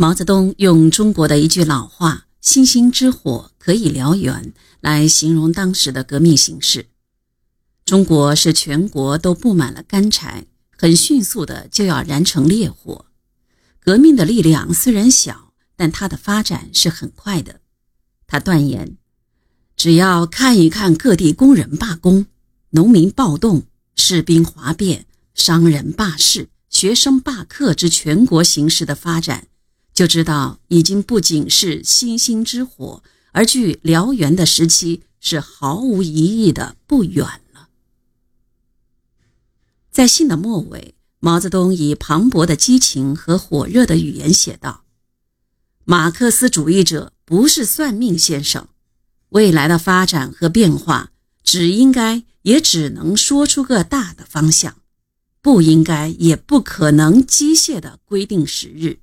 毛泽东用中国的一句老话“星星之火可以燎原”来形容当时的革命形势。中国是全国都布满了干柴，很迅速的就要燃成烈火。革命的力量虽然小，但它的发展是很快的。他断言，只要看一看各地工人罢工、农民暴动、士兵哗变、商人罢市、学生罢课之全国形势的发展。就知道，已经不仅是星星之火，而距燎原的时期是毫无疑义的不远了。在信的末尾，毛泽东以磅礴的激情和火热的语言写道：“马克思主义者不是算命先生，未来的发展和变化只应该也只能说出个大的方向，不应该也不可能机械的规定时日。”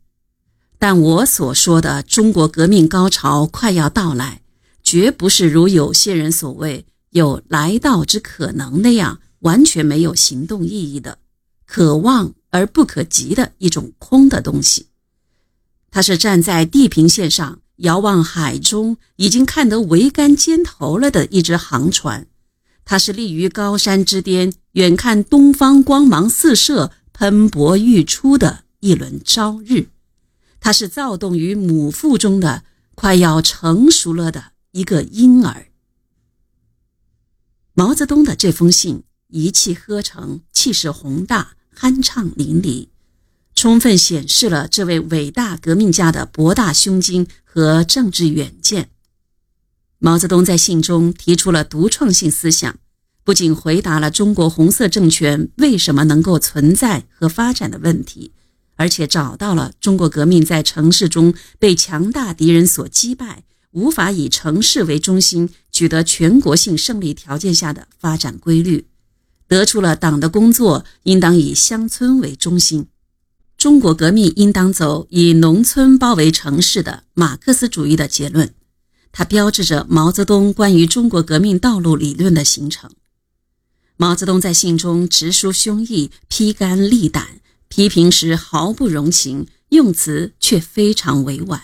但我所说的中国革命高潮快要到来，绝不是如有些人所谓有来到之可能那样完全没有行动意义的、可望而不可及的一种空的东西。它是站在地平线上遥望海中已经看得桅杆尖头了的一只航船，它是立于高山之巅远看东方光芒四射、喷薄欲出的一轮朝日。他是躁动于母腹中的快要成熟了的一个婴儿。毛泽东的这封信一气呵成，气势宏大，酣畅淋漓，充分显示了这位伟大革命家的博大胸襟和政治远见。毛泽东在信中提出了独创性思想，不仅回答了中国红色政权为什么能够存在和发展的问题。而且找到了中国革命在城市中被强大敌人所击败，无法以城市为中心取得全国性胜利条件下的发展规律，得出了党的工作应当以乡村为中心，中国革命应当走以农村包围城市的马克思主义的结论。它标志着毛泽东关于中国革命道路理论的形成。毛泽东在信中直抒胸臆，披肝沥胆。批评时毫不容情，用词却非常委婉，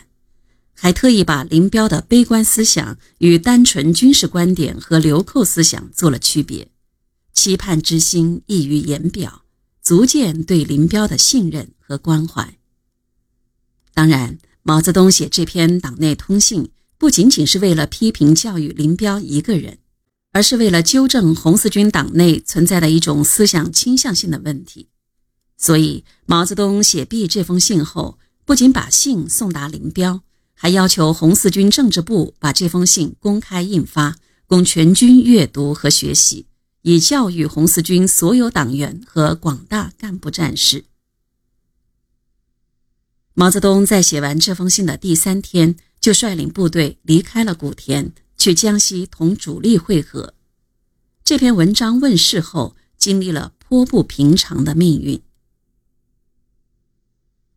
还特意把林彪的悲观思想与单纯军事观点和流寇思想做了区别，期盼之心溢于言表，足见对林彪的信任和关怀。当然，毛泽东写这篇党内通信，不仅仅是为了批评教育林彪一个人，而是为了纠正红四军党内存在的一种思想倾向性的问题。所以，毛泽东写毕这封信后，不仅把信送达林彪，还要求红四军政治部把这封信公开印发，供全军阅读和学习，以教育红四军所有党员和广大干部战士。毛泽东在写完这封信的第三天，就率领部队离开了古田，去江西同主力会合。这篇文章问世后，经历了颇不平常的命运。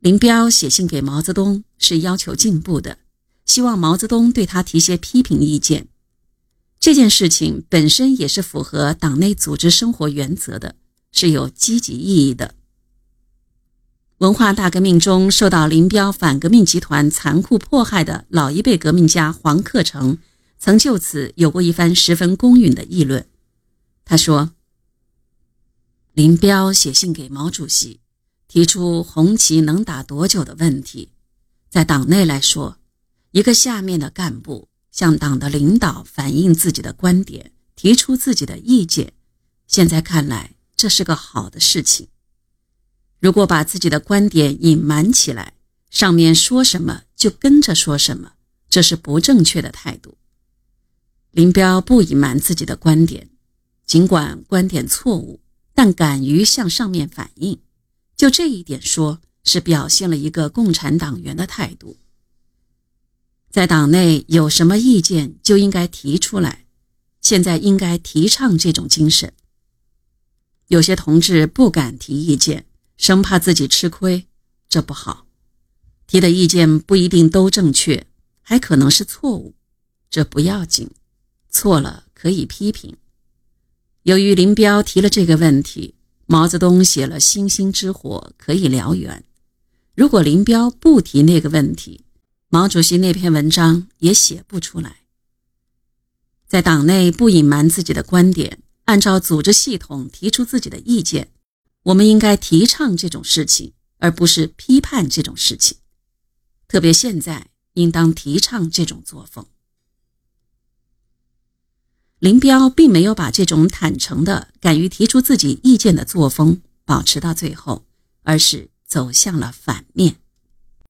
林彪写信给毛泽东是要求进步的，希望毛泽东对他提些批评意见。这件事情本身也是符合党内组织生活原则的，是有积极意义的。文化大革命中受到林彪反革命集团残酷迫害的老一辈革命家黄克诚，曾就此有过一番十分公允的议论。他说：“林彪写信给毛主席。”提出红旗能打多久的问题，在党内来说，一个下面的干部向党的领导反映自己的观点，提出自己的意见，现在看来这是个好的事情。如果把自己的观点隐瞒起来，上面说什么就跟着说什么，这是不正确的态度。林彪不隐瞒自己的观点，尽管观点错误，但敢于向上面反映。就这一点说，是表现了一个共产党员的态度。在党内有什么意见就应该提出来，现在应该提倡这种精神。有些同志不敢提意见，生怕自己吃亏，这不好。提的意见不一定都正确，还可能是错误，这不要紧，错了可以批评。由于林彪提了这个问题。毛泽东写了“星星之火可以燎原”，如果林彪不提那个问题，毛主席那篇文章也写不出来。在党内不隐瞒自己的观点，按照组织系统提出自己的意见，我们应该提倡这种事情，而不是批判这种事情。特别现在，应当提倡这种作风。林彪并没有把这种坦诚的、敢于提出自己意见的作风保持到最后，而是走向了反面。